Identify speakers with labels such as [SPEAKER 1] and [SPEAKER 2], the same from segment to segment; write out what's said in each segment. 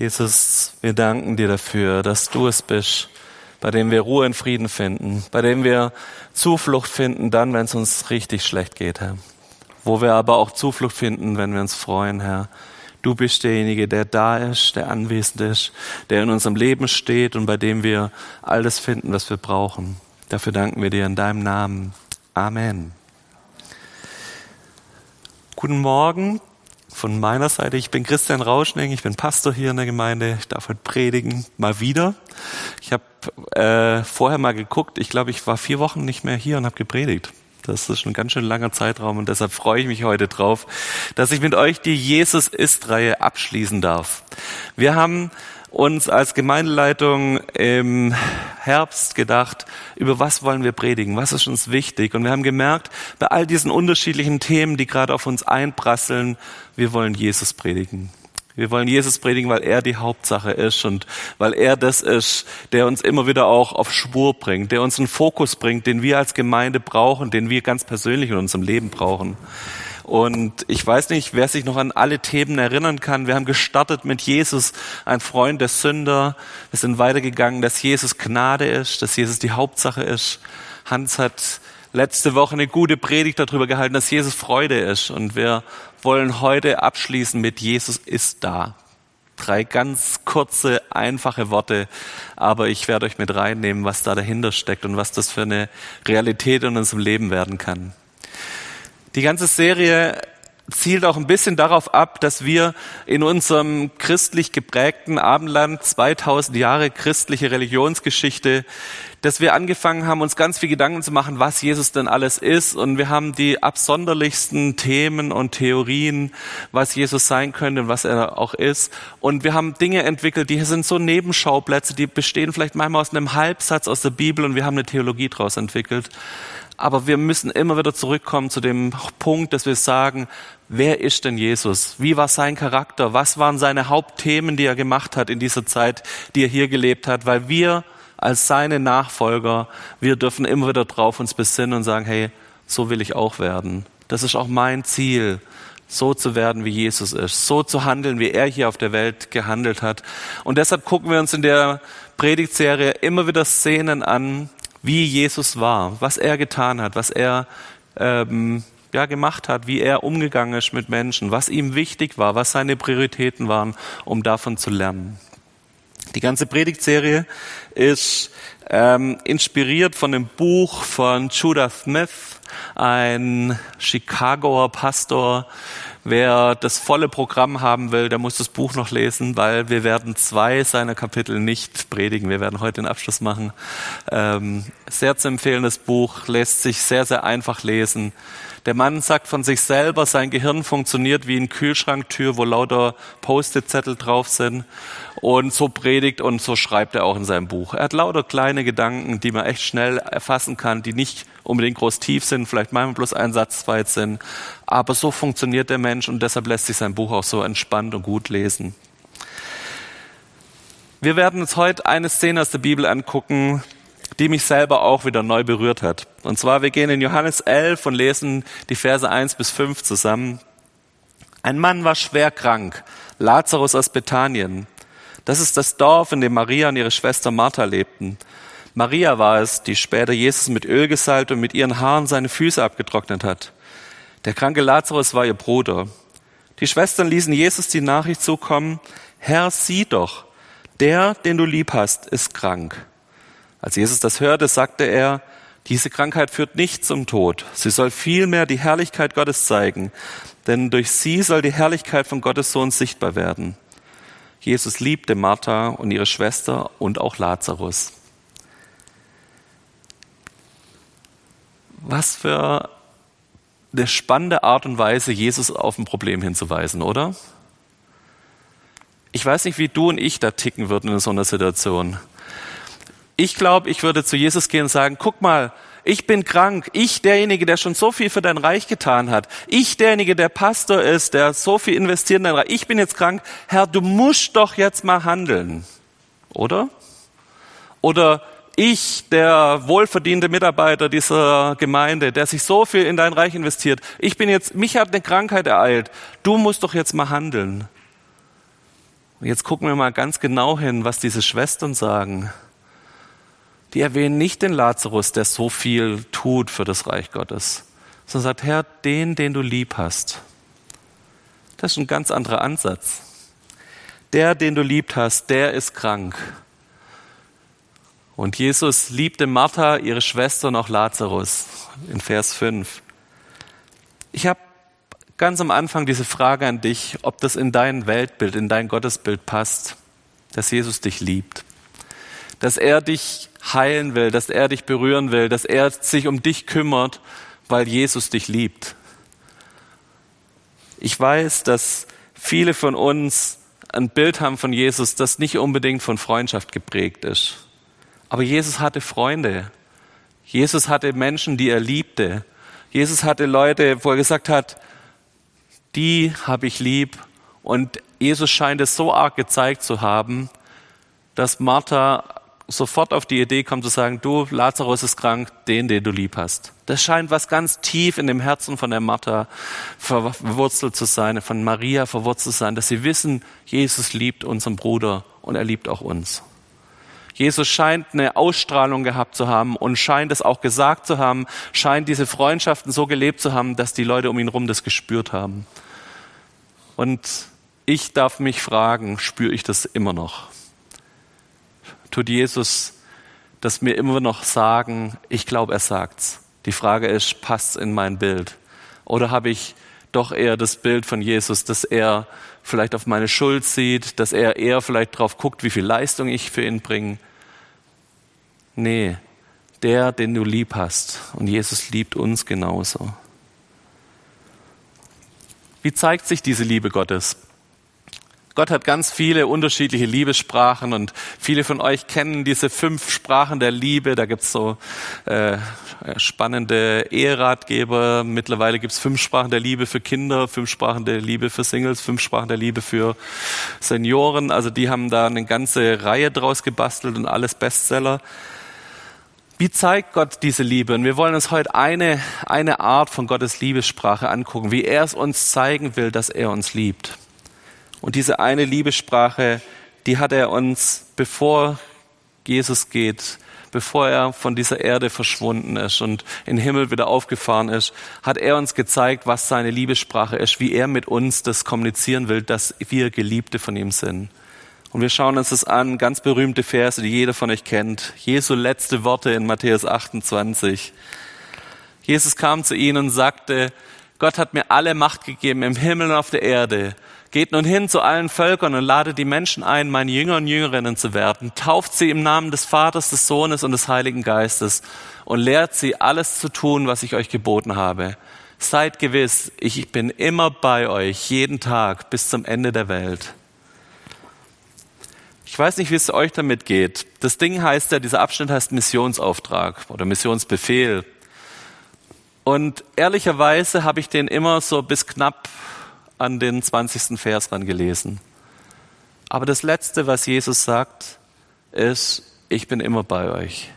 [SPEAKER 1] Jesus, wir danken dir dafür, dass du es bist, bei dem wir Ruhe und Frieden finden, bei dem wir Zuflucht finden, dann, wenn es uns richtig schlecht geht, Herr. Wo wir aber auch Zuflucht finden, wenn wir uns freuen, Herr. Du bist derjenige, der da ist, der anwesend ist, der in unserem Leben steht und bei dem wir alles finden, was wir brauchen. Dafür danken wir dir in deinem Namen. Amen. Guten Morgen von meiner Seite. Ich bin Christian Rauschning, ich bin Pastor hier in der Gemeinde. Ich darf heute predigen, mal wieder. Ich habe äh, vorher mal geguckt, ich glaube, ich war vier Wochen nicht mehr hier und habe gepredigt. Das ist ein ganz schön langer Zeitraum und deshalb freue ich mich heute drauf, dass ich mit euch die Jesus ist-Reihe abschließen darf. Wir haben uns als Gemeindeleitung im Herbst gedacht, über was wollen wir predigen, was ist uns wichtig. Und wir haben gemerkt, bei all diesen unterschiedlichen Themen, die gerade auf uns einprasseln, wir wollen Jesus predigen. Wir wollen Jesus predigen, weil er die Hauptsache ist und weil er das ist, der uns immer wieder auch auf Spur bringt, der uns einen Fokus bringt, den wir als Gemeinde brauchen, den wir ganz persönlich in unserem Leben brauchen. Und ich weiß nicht, wer sich noch an alle Themen erinnern kann. Wir haben gestartet mit Jesus, ein Freund der Sünder. Wir sind weitergegangen, dass Jesus Gnade ist, dass Jesus die Hauptsache ist. Hans hat letzte Woche eine gute Predigt darüber gehalten, dass Jesus Freude ist. Und wir wollen heute abschließen mit Jesus ist da. Drei ganz kurze, einfache Worte, aber ich werde euch mit reinnehmen, was da dahinter steckt und was das für eine Realität in unserem Leben werden kann. Die ganze Serie zielt auch ein bisschen darauf ab, dass wir in unserem christlich geprägten Abendland 2000 Jahre christliche Religionsgeschichte, dass wir angefangen haben, uns ganz viel Gedanken zu machen, was Jesus denn alles ist. Und wir haben die absonderlichsten Themen und Theorien, was Jesus sein könnte und was er auch ist. Und wir haben Dinge entwickelt, die sind so Nebenschauplätze, die bestehen vielleicht manchmal aus einem Halbsatz aus der Bibel und wir haben eine Theologie daraus entwickelt. Aber wir müssen immer wieder zurückkommen zu dem Punkt, dass wir sagen, wer ist denn Jesus? Wie war sein Charakter? Was waren seine Hauptthemen, die er gemacht hat in dieser Zeit, die er hier gelebt hat? Weil wir als seine Nachfolger, wir dürfen immer wieder drauf uns besinnen und sagen, hey, so will ich auch werden. Das ist auch mein Ziel, so zu werden, wie Jesus ist, so zu handeln, wie er hier auf der Welt gehandelt hat. Und deshalb gucken wir uns in der Predigtserie immer wieder Szenen an, wie Jesus war, was er getan hat, was er ähm, ja, gemacht hat, wie er umgegangen ist mit Menschen, was ihm wichtig war, was seine Prioritäten waren, um davon zu lernen. Die ganze Predigtserie ist ähm, inspiriert von dem Buch von Judah Smith, ein Chicagoer Pastor, Wer das volle Programm haben will, der muss das Buch noch lesen, weil wir werden zwei seiner Kapitel nicht predigen. Wir werden heute den Abschluss machen. Ähm, sehr zu empfehlendes Buch, lässt sich sehr, sehr einfach lesen. Der Mann sagt von sich selber, sein Gehirn funktioniert wie eine Kühlschranktür, wo lauter Post-it-Zettel drauf sind. Und so predigt und so schreibt er auch in seinem Buch. Er hat lauter kleine Gedanken, die man echt schnell erfassen kann, die nicht unbedingt groß tief sind, vielleicht manchmal bloß ein Satz weit sind. Aber so funktioniert der Mensch und deshalb lässt sich sein Buch auch so entspannt und gut lesen. Wir werden uns heute eine Szene aus der Bibel angucken, die mich selber auch wieder neu berührt hat. Und zwar, wir gehen in Johannes 11 und lesen die Verse 1 bis 5 zusammen. Ein Mann war schwer krank, Lazarus aus Bethanien. Das ist das Dorf, in dem Maria und ihre Schwester Martha lebten. Maria war es, die später Jesus mit Öl gesalbt und mit ihren Haaren seine Füße abgetrocknet hat. Der kranke Lazarus war ihr Bruder. Die Schwestern ließen Jesus die Nachricht zukommen, Herr, sieh doch, der, den du lieb hast, ist krank. Als Jesus das hörte, sagte er, diese Krankheit führt nicht zum Tod. Sie soll vielmehr die Herrlichkeit Gottes zeigen, denn durch sie soll die Herrlichkeit von Gottes Sohn sichtbar werden. Jesus liebte Martha und ihre Schwester und auch Lazarus. Was für eine spannende Art und Weise, Jesus auf ein Problem hinzuweisen, oder? Ich weiß nicht, wie du und ich da ticken würden in so einer Situation. Ich glaube, ich würde zu Jesus gehen und sagen, guck mal, ich bin krank. Ich derjenige, der schon so viel für dein Reich getan hat. Ich derjenige, der Pastor ist, der so viel investiert in dein Reich. Ich bin jetzt krank. Herr, du musst doch jetzt mal handeln. Oder? Oder ich, der wohlverdiente Mitarbeiter dieser Gemeinde, der sich so viel in dein Reich investiert, ich bin jetzt, mich hat eine Krankheit ereilt. Du musst doch jetzt mal handeln. Jetzt gucken wir mal ganz genau hin, was diese Schwestern sagen. Die erwähnen nicht den Lazarus, der so viel tut für das Reich Gottes, sondern sagt, Herr, den, den du lieb hast. Das ist ein ganz anderer Ansatz. Der, den du liebt hast, der ist krank. Und Jesus liebte Martha, ihre Schwester und auch Lazarus in Vers 5. Ich habe ganz am Anfang diese Frage an dich, ob das in dein Weltbild, in dein Gottesbild passt, dass Jesus dich liebt, dass er dich heilen will, dass er dich berühren will, dass er sich um dich kümmert, weil Jesus dich liebt. Ich weiß, dass viele von uns ein Bild haben von Jesus, das nicht unbedingt von Freundschaft geprägt ist. Aber Jesus hatte Freunde. Jesus hatte Menschen, die er liebte. Jesus hatte Leute, wo er gesagt hat, die habe ich lieb. Und Jesus scheint es so arg gezeigt zu haben, dass Martha sofort auf die Idee kommt zu sagen, du, Lazarus ist krank, den, den du lieb hast. Das scheint was ganz tief in dem Herzen von der Martha verwurzelt zu sein, von Maria verwurzelt zu sein, dass sie wissen, Jesus liebt unseren Bruder und er liebt auch uns. Jesus scheint eine Ausstrahlung gehabt zu haben und scheint es auch gesagt zu haben, scheint diese Freundschaften so gelebt zu haben, dass die Leute um ihn herum das gespürt haben. Und ich darf mich fragen, spüre ich das immer noch? Tut Jesus das mir immer noch sagen, ich glaube, er sagt's. Die Frage ist, passt's in mein Bild? Oder habe ich doch eher das Bild von Jesus, dass er vielleicht auf meine Schuld sieht, dass er eher vielleicht drauf guckt, wie viel Leistung ich für ihn bringe? Nee, der, den du lieb hast. Und Jesus liebt uns genauso. Wie zeigt sich diese Liebe Gottes? Gott hat ganz viele unterschiedliche Liebessprachen und viele von euch kennen diese fünf Sprachen der Liebe. Da gibt's so äh, spannende Eheratgeber. Mittlerweile gibt's fünf Sprachen der Liebe für Kinder, fünf Sprachen der Liebe für Singles, fünf Sprachen der Liebe für Senioren. Also die haben da eine ganze Reihe draus gebastelt und alles Bestseller. Wie zeigt Gott diese Liebe? Und wir wollen uns heute eine, eine Art von Gottes Liebessprache angucken, wie er es uns zeigen will, dass er uns liebt. Und diese eine Liebessprache, die hat er uns, bevor Jesus geht, bevor er von dieser Erde verschwunden ist und in den Himmel wieder aufgefahren ist, hat er uns gezeigt, was seine Liebessprache ist, wie er mit uns das kommunizieren will, dass wir Geliebte von ihm sind. Und wir schauen uns das an, ganz berühmte Verse, die jeder von euch kennt. Jesu letzte Worte in Matthäus 28. Jesus kam zu ihnen und sagte, Gott hat mir alle Macht gegeben im Himmel und auf der Erde. Geht nun hin zu allen Völkern und ladet die Menschen ein, meine Jünger und Jüngerinnen zu werden. Tauft sie im Namen des Vaters, des Sohnes und des Heiligen Geistes und lehrt sie alles zu tun, was ich euch geboten habe. Seid gewiss, ich bin immer bei euch, jeden Tag bis zum Ende der Welt. Ich weiß nicht, wie es euch damit geht. Das Ding heißt ja, dieser Abschnitt heißt Missionsauftrag oder Missionsbefehl. Und ehrlicherweise habe ich den immer so bis knapp an den 20. Vers ran gelesen. Aber das Letzte, was Jesus sagt, ist, ich bin immer bei euch.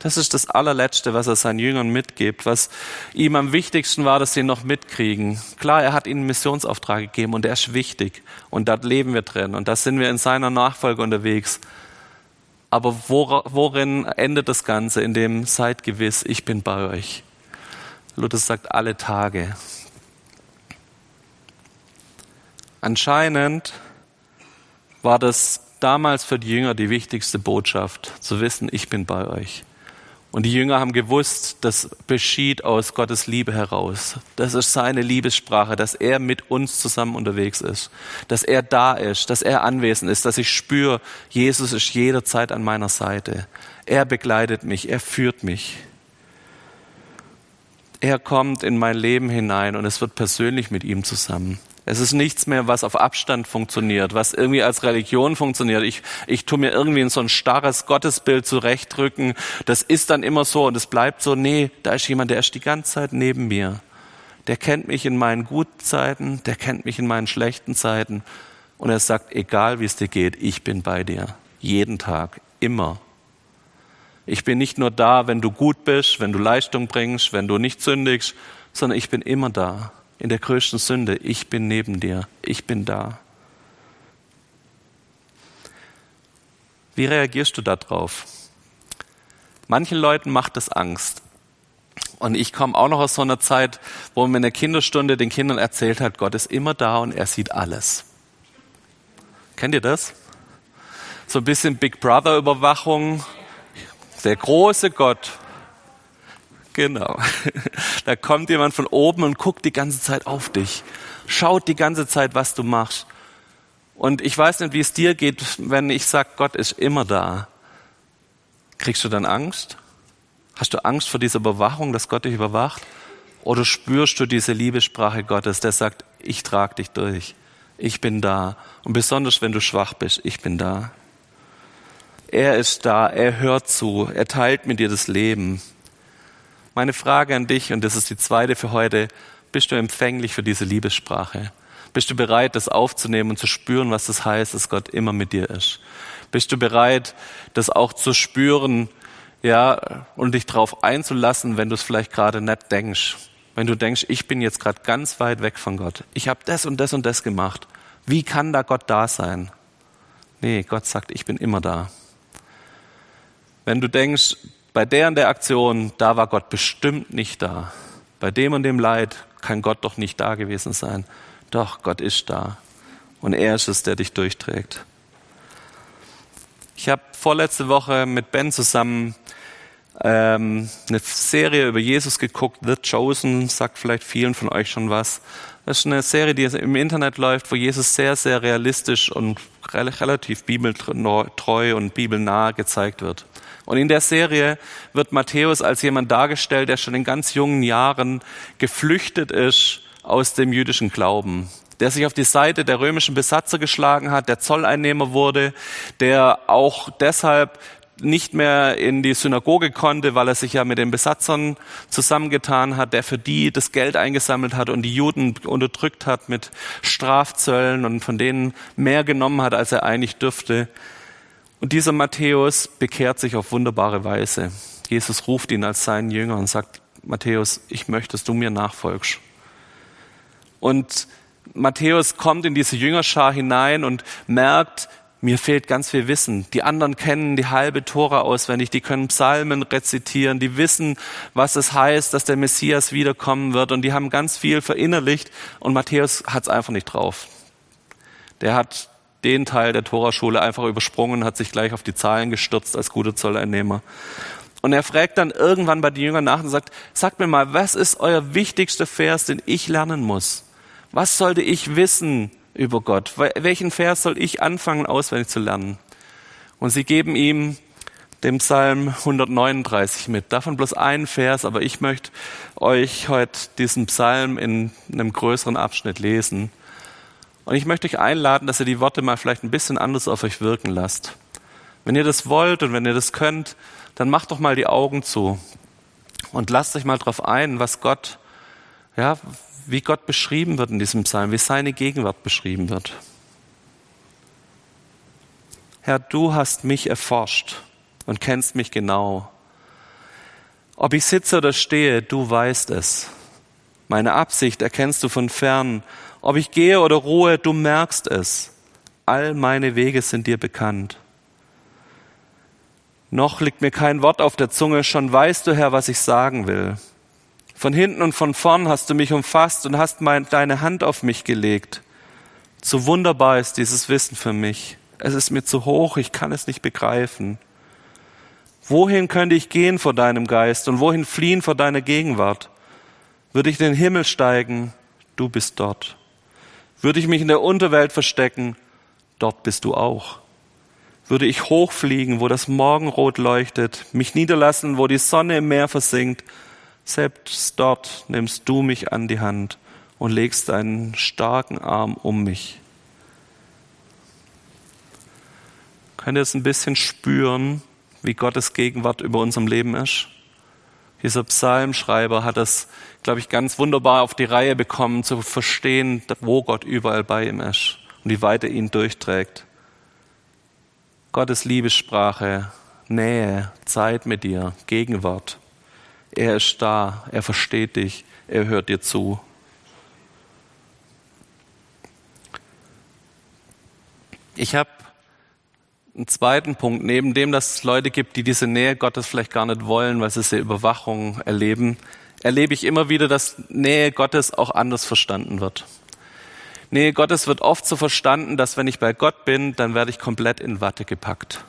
[SPEAKER 1] Das ist das allerletzte, was er seinen Jüngern mitgibt, was ihm am wichtigsten war, dass sie noch mitkriegen. Klar, er hat ihnen einen Missionsauftrag gegeben und der ist wichtig und da leben wir drin und da sind wir in seiner Nachfolge unterwegs. Aber worin endet das Ganze? In dem seid gewiss, ich bin bei euch. Luther sagt alle Tage. Anscheinend war das damals für die Jünger die wichtigste Botschaft, zu wissen, ich bin bei euch. Und die Jünger haben gewusst, das beschied aus Gottes Liebe heraus. Das ist seine Liebessprache, dass er mit uns zusammen unterwegs ist, dass er da ist, dass er anwesend ist, dass ich spüre, Jesus ist jederzeit an meiner Seite. Er begleitet mich, er führt mich. Er kommt in mein Leben hinein und es wird persönlich mit ihm zusammen. Es ist nichts mehr, was auf Abstand funktioniert, was irgendwie als Religion funktioniert. Ich, ich tue mir irgendwie in so ein starres Gottesbild zurechtdrücken. Das ist dann immer so und es bleibt so. Nee, da ist jemand, der ist die ganze Zeit neben mir. Der kennt mich in meinen guten Zeiten, der kennt mich in meinen schlechten Zeiten. Und er sagt, egal wie es dir geht, ich bin bei dir. Jeden Tag, immer. Ich bin nicht nur da, wenn du gut bist, wenn du Leistung bringst, wenn du nicht sündigst, sondern ich bin immer da in der größten Sünde, ich bin neben dir, ich bin da. Wie reagierst du darauf? Manchen Leuten macht es Angst. Und ich komme auch noch aus so einer Zeit, wo man in der Kinderstunde den Kindern erzählt hat, Gott ist immer da und er sieht alles. Kennt ihr das? So ein bisschen Big Brother Überwachung. Der große Gott. Genau. Da kommt jemand von oben und guckt die ganze Zeit auf dich. Schaut die ganze Zeit, was du machst. Und ich weiß nicht, wie es dir geht, wenn ich sage, Gott ist immer da. Kriegst du dann Angst? Hast du Angst vor dieser Überwachung, dass Gott dich überwacht? Oder spürst du diese Liebessprache Gottes, der sagt, ich trage dich durch, ich bin da. Und besonders wenn du schwach bist, ich bin da. Er ist da, er hört zu, er teilt mit dir das Leben. Meine Frage an dich, und das ist die zweite für heute, bist du empfänglich für diese Liebessprache? Bist du bereit, das aufzunehmen und zu spüren, was das heißt, dass Gott immer mit dir ist? Bist du bereit, das auch zu spüren, ja, und dich darauf einzulassen, wenn du es vielleicht gerade nicht denkst. Wenn du denkst, ich bin jetzt gerade ganz weit weg von Gott. Ich habe das und das und das gemacht. Wie kann da Gott da sein? Nee, Gott sagt, ich bin immer da. Wenn du denkst, bei der und der Aktion, da war Gott bestimmt nicht da. Bei dem und dem Leid kann Gott doch nicht da gewesen sein. Doch, Gott ist da. Und er ist es, der dich durchträgt. Ich habe vorletzte Woche mit Ben zusammen ähm, eine Serie über Jesus geguckt, The Chosen, sagt vielleicht vielen von euch schon was. Das ist eine Serie, die im Internet läuft, wo Jesus sehr, sehr realistisch und relativ bibeltreu und bibelnah gezeigt wird. Und in der Serie wird Matthäus als jemand dargestellt, der schon in ganz jungen Jahren geflüchtet ist aus dem jüdischen Glauben der sich auf die Seite der römischen Besatzer geschlagen hat, der Zolleinnehmer wurde, der auch deshalb nicht mehr in die Synagoge konnte, weil er sich ja mit den Besatzern zusammengetan hat, der für die das Geld eingesammelt hat und die Juden unterdrückt hat mit Strafzöllen und von denen mehr genommen hat, als er eigentlich dürfte. Und dieser Matthäus bekehrt sich auf wunderbare Weise. Jesus ruft ihn als seinen Jünger und sagt, Matthäus, ich möchte, dass du mir nachfolgst. Und Matthäus kommt in diese Jüngerschar hinein und merkt, mir fehlt ganz viel Wissen. Die anderen kennen die halbe Tora auswendig, die können Psalmen rezitieren, die wissen, was es heißt, dass der Messias wiederkommen wird und die haben ganz viel verinnerlicht und Matthäus hat es einfach nicht drauf. Der hat den Teil der Toraschule einfach übersprungen, hat sich gleich auf die Zahlen gestürzt als guter Zolleinnehmer. Und er fragt dann irgendwann bei den Jüngern nach und sagt, sagt mir mal, was ist euer wichtigster Vers, den ich lernen muss? Was sollte ich wissen über Gott? Welchen Vers soll ich anfangen auswendig zu lernen? Und sie geben ihm dem Psalm 139 mit. Davon bloß ein Vers, aber ich möchte euch heute diesen Psalm in einem größeren Abschnitt lesen. Und ich möchte euch einladen, dass ihr die Worte mal vielleicht ein bisschen anders auf euch wirken lasst. Wenn ihr das wollt und wenn ihr das könnt, dann macht doch mal die Augen zu und lasst euch mal drauf ein, was Gott, ja, wie Gott beschrieben wird in diesem Psalm, wie seine Gegenwart beschrieben wird. Herr, du hast mich erforscht und kennst mich genau. Ob ich sitze oder stehe, du weißt es. Meine Absicht erkennst du von fern. Ob ich gehe oder ruhe, du merkst es. All meine Wege sind dir bekannt. Noch liegt mir kein Wort auf der Zunge, schon weißt du, Herr, was ich sagen will. Von hinten und von vorn hast du mich umfasst und hast mein, deine Hand auf mich gelegt. Zu wunderbar ist dieses Wissen für mich. Es ist mir zu hoch, ich kann es nicht begreifen. Wohin könnte ich gehen vor deinem Geist und wohin fliehen vor deiner Gegenwart? Würde ich in den Himmel steigen, du bist dort. Würde ich mich in der Unterwelt verstecken, dort bist du auch. Würde ich hochfliegen, wo das Morgenrot leuchtet, mich niederlassen, wo die Sonne im Meer versinkt, selbst dort nimmst du mich an die Hand und legst deinen starken Arm um mich. Könnt ihr es ein bisschen spüren, wie Gottes Gegenwart über unserem Leben ist? Dieser Psalmschreiber hat das, glaube ich, ganz wunderbar auf die Reihe bekommen, zu verstehen, wo Gott überall bei ihm ist und wie weit er ihn durchträgt. Gottes Liebessprache, Nähe, Zeit mit dir, Gegenwart. Er ist da, er versteht dich, er hört dir zu. Ich habe einen zweiten Punkt, neben dem, dass es Leute gibt, die diese Nähe Gottes vielleicht gar nicht wollen, weil sie sie Überwachung erleben, erlebe ich immer wieder, dass Nähe Gottes auch anders verstanden wird. Nähe Gottes wird oft so verstanden, dass wenn ich bei Gott bin, dann werde ich komplett in Watte gepackt.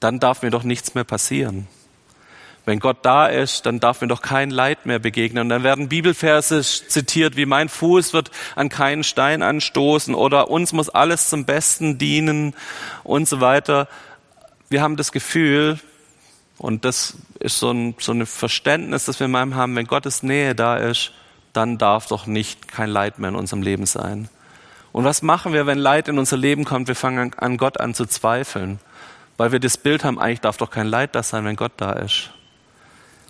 [SPEAKER 1] Dann darf mir doch nichts mehr passieren. Wenn Gott da ist, dann darf mir doch kein Leid mehr begegnen. Und dann werden Bibelverse zitiert, wie mein Fuß wird an keinen Stein anstoßen oder uns muss alles zum Besten dienen und so weiter. Wir haben das Gefühl, und das ist so ein, so ein Verständnis, das wir in meinem haben, wenn Gottes Nähe da ist, dann darf doch nicht kein Leid mehr in unserem Leben sein. Und was machen wir, wenn Leid in unser Leben kommt? Wir fangen an Gott an zu zweifeln, weil wir das Bild haben, eigentlich darf doch kein Leid da sein, wenn Gott da ist.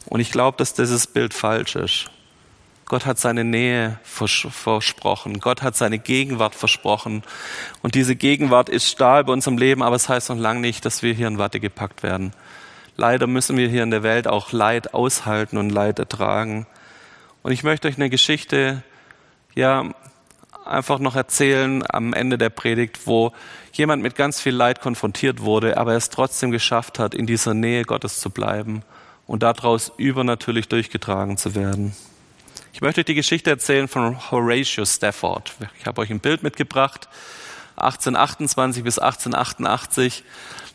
[SPEAKER 1] Und ich glaube, dass dieses Bild falsch ist. Gott hat seine Nähe versprochen. Gott hat seine Gegenwart versprochen. Und diese Gegenwart ist da bei unserem Leben, aber es das heißt noch lange nicht, dass wir hier in Watte gepackt werden. Leider müssen wir hier in der Welt auch Leid aushalten und Leid ertragen. Und ich möchte euch eine Geschichte, ja, einfach noch erzählen am Ende der Predigt, wo jemand mit ganz viel Leid konfrontiert wurde, aber es trotzdem geschafft hat, in dieser Nähe Gottes zu bleiben und daraus übernatürlich durchgetragen zu werden. Ich möchte euch die Geschichte erzählen von Horatio Stafford. Ich habe euch ein Bild mitgebracht. 1828 bis 1888.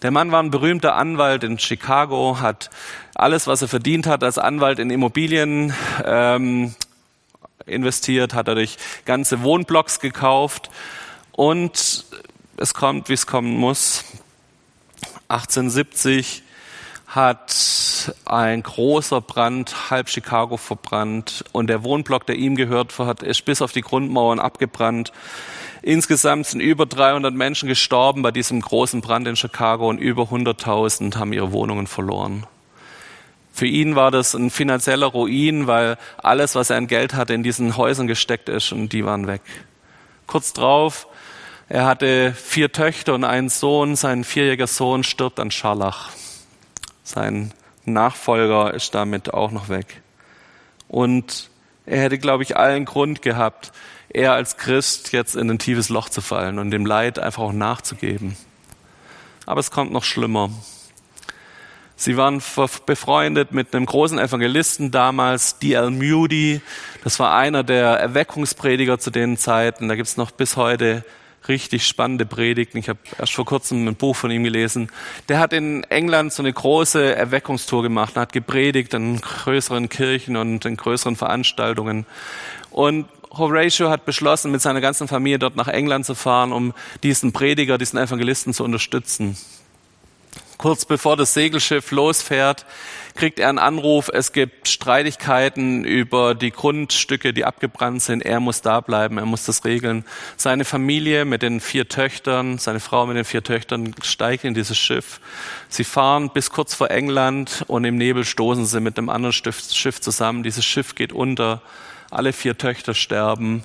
[SPEAKER 1] Der Mann war ein berühmter Anwalt in Chicago, hat alles, was er verdient hat als Anwalt in Immobilien ähm, investiert, hat dadurch ganze Wohnblocks gekauft und es kommt, wie es kommen muss. 1870 hat ein großer Brand halb Chicago verbrannt und der Wohnblock, der ihm gehört hat, ist bis auf die Grundmauern abgebrannt. Insgesamt sind über 300 Menschen gestorben bei diesem großen Brand in Chicago und über 100.000 haben ihre Wohnungen verloren. Für ihn war das ein finanzieller Ruin, weil alles, was er an Geld hatte, in diesen Häusern gesteckt ist und die waren weg. Kurz drauf, er hatte vier Töchter und einen Sohn. Sein vierjähriger Sohn stirbt an Scharlach. Sein Nachfolger ist damit auch noch weg. Und er hätte, glaube ich, allen Grund gehabt, er als Christ jetzt in ein tiefes Loch zu fallen und dem Leid einfach auch nachzugeben. Aber es kommt noch schlimmer. Sie waren befreundet mit einem großen Evangelisten damals, D.L. Moody. Das war einer der Erweckungsprediger zu den Zeiten. Da gibt's noch bis heute richtig spannende Predigten. Ich habe erst vor kurzem ein Buch von ihm gelesen. Der hat in England so eine große Erweckungstour gemacht, hat gepredigt in größeren Kirchen und in größeren Veranstaltungen. Und Horatio hat beschlossen, mit seiner ganzen Familie dort nach England zu fahren, um diesen Prediger, diesen Evangelisten zu unterstützen. Kurz bevor das Segelschiff losfährt, kriegt er einen Anruf, es gibt Streitigkeiten über die Grundstücke, die abgebrannt sind. Er muss da bleiben, er muss das regeln. Seine Familie mit den vier Töchtern, seine Frau mit den vier Töchtern steigt in dieses Schiff. Sie fahren bis kurz vor England und im Nebel stoßen sie mit einem anderen Schiff zusammen. Dieses Schiff geht unter, alle vier Töchter sterben,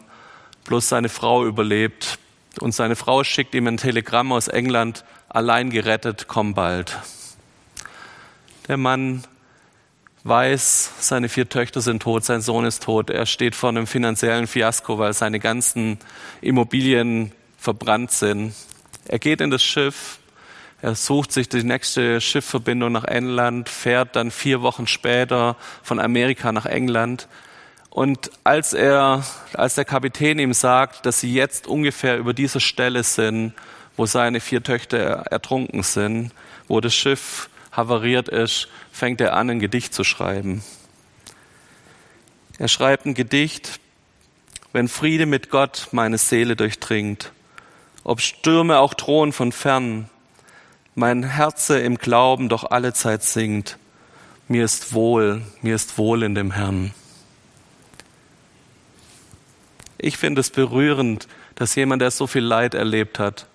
[SPEAKER 1] bloß seine Frau überlebt. Und seine Frau schickt ihm ein Telegramm aus England, allein gerettet, komm bald. Der Mann weiß, seine vier Töchter sind tot, sein Sohn ist tot, er steht vor einem finanziellen Fiasko, weil seine ganzen Immobilien verbrannt sind. Er geht in das Schiff, er sucht sich die nächste Schiffverbindung nach England, fährt dann vier Wochen später von Amerika nach England. Und als er, als der Kapitän ihm sagt, dass sie jetzt ungefähr über dieser Stelle sind, wo seine vier Töchter ertrunken sind, wo das Schiff havariert ist, fängt er an, ein Gedicht zu schreiben. Er schreibt ein Gedicht, wenn Friede mit Gott meine Seele durchdringt, ob Stürme auch drohen von fern, mein Herze im Glauben doch allezeit singt, mir ist wohl, mir ist wohl in dem Herrn. Ich finde es berührend, dass jemand, der so viel Leid erlebt hat,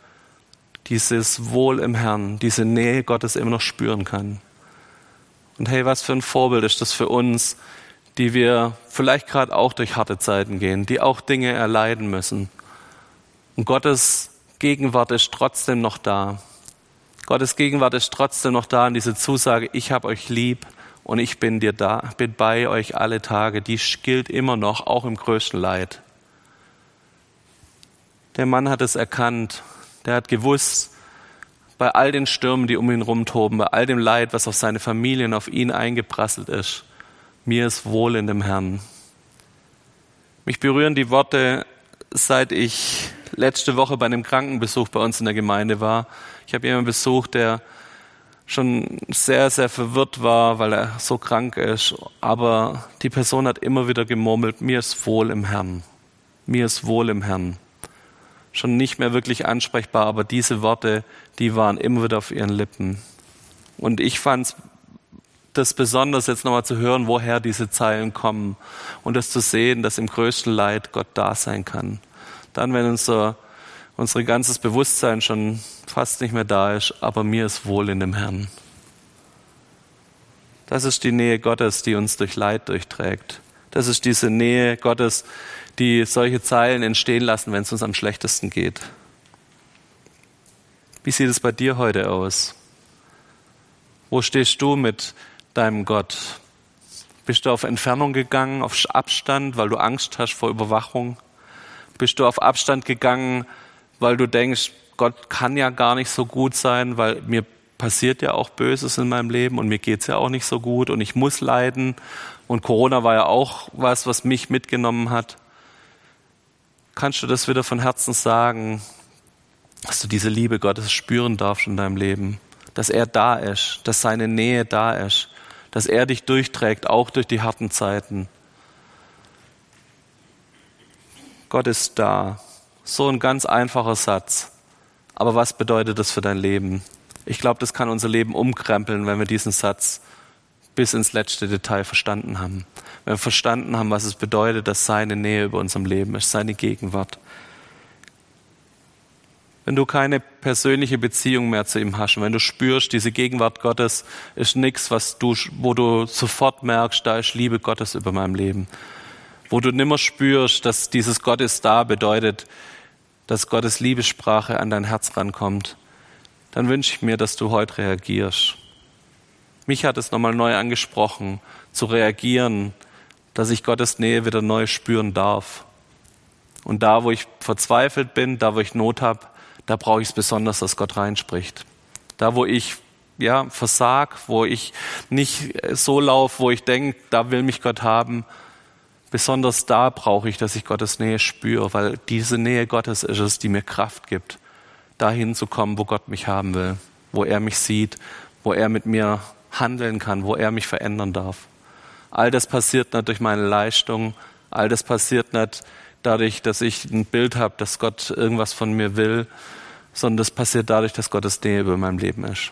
[SPEAKER 1] dieses Wohl im Herrn, diese Nähe Gottes immer noch spüren kann. Und hey, was für ein Vorbild ist das für uns, die wir vielleicht gerade auch durch harte Zeiten gehen, die auch Dinge erleiden müssen. Und Gottes Gegenwart ist trotzdem noch da. Gottes Gegenwart ist trotzdem noch da und diese Zusage, ich habe euch lieb und ich bin dir da, bin bei euch alle Tage, die gilt immer noch, auch im größten Leid. Der Mann hat es erkannt der hat gewusst, bei all den Stürmen, die um ihn rumtoben, bei all dem Leid, was auf seine Familie und auf ihn eingeprasselt ist. Mir ist wohl in dem Herrn. Mich berühren die Worte, seit ich letzte Woche bei einem Krankenbesuch bei uns in der Gemeinde war. Ich habe jemanden besucht, der schon sehr, sehr verwirrt war, weil er so krank ist. Aber die Person hat immer wieder gemurmelt, mir ist wohl im Herrn. Mir ist wohl im Herrn. Schon nicht mehr wirklich ansprechbar, aber diese Worte, die waren immer wieder auf ihren Lippen. Und ich fand es das besonders jetzt nochmal zu hören, woher diese Zeilen kommen und das zu sehen, dass im größten Leid Gott da sein kann. Dann, wenn unser, unser ganzes Bewusstsein schon fast nicht mehr da ist, aber mir ist wohl in dem Herrn. Das ist die Nähe Gottes, die uns durch Leid durchträgt. Das ist diese Nähe Gottes, die solche Zeilen entstehen lassen, wenn es uns am schlechtesten geht. Wie sieht es bei dir heute aus? Wo stehst du mit deinem Gott? Bist du auf Entfernung gegangen, auf Abstand, weil du Angst hast vor Überwachung? Bist du auf Abstand gegangen, weil du denkst, Gott kann ja gar nicht so gut sein, weil mir passiert ja auch Böses in meinem Leben und mir geht's ja auch nicht so gut und ich muss leiden und Corona war ja auch was, was mich mitgenommen hat. Kannst du das wieder von Herzen sagen, dass du diese Liebe Gottes spüren darfst in deinem Leben, dass er da ist, dass seine Nähe da ist, dass er dich durchträgt, auch durch die harten Zeiten. Gott ist da. So ein ganz einfacher Satz. Aber was bedeutet das für dein Leben? Ich glaube, das kann unser Leben umkrempeln, wenn wir diesen Satz bis ins letzte Detail verstanden haben. Wenn wir verstanden haben, was es bedeutet, dass seine Nähe über unserem Leben ist, seine Gegenwart. Wenn du keine persönliche Beziehung mehr zu ihm hast wenn du spürst, diese Gegenwart Gottes ist nichts, was du, wo du sofort merkst, da ist Liebe Gottes über meinem Leben. Wo du nimmer spürst, dass dieses Gott ist da bedeutet, dass Gottes Liebessprache an dein Herz rankommt, dann wünsche ich mir, dass du heute reagierst. Mich hat es nochmal neu angesprochen, zu reagieren, dass ich Gottes Nähe wieder neu spüren darf. Und da, wo ich verzweifelt bin, da, wo ich Not habe, da brauche ich es besonders, dass Gott reinspricht. Da, wo ich ja, versag, wo ich nicht so laufe, wo ich denke, da will mich Gott haben, besonders da brauche ich, dass ich Gottes Nähe spüre, weil diese Nähe Gottes ist es, die mir Kraft gibt, dahin zu kommen, wo Gott mich haben will, wo er mich sieht, wo er mit mir handeln kann, wo er mich verändern darf. All das passiert nicht durch meine Leistung, all das passiert nicht dadurch, dass ich ein Bild habe, dass Gott irgendwas von mir will, sondern das passiert dadurch, dass Gottes Nähe über meinem Leben ist.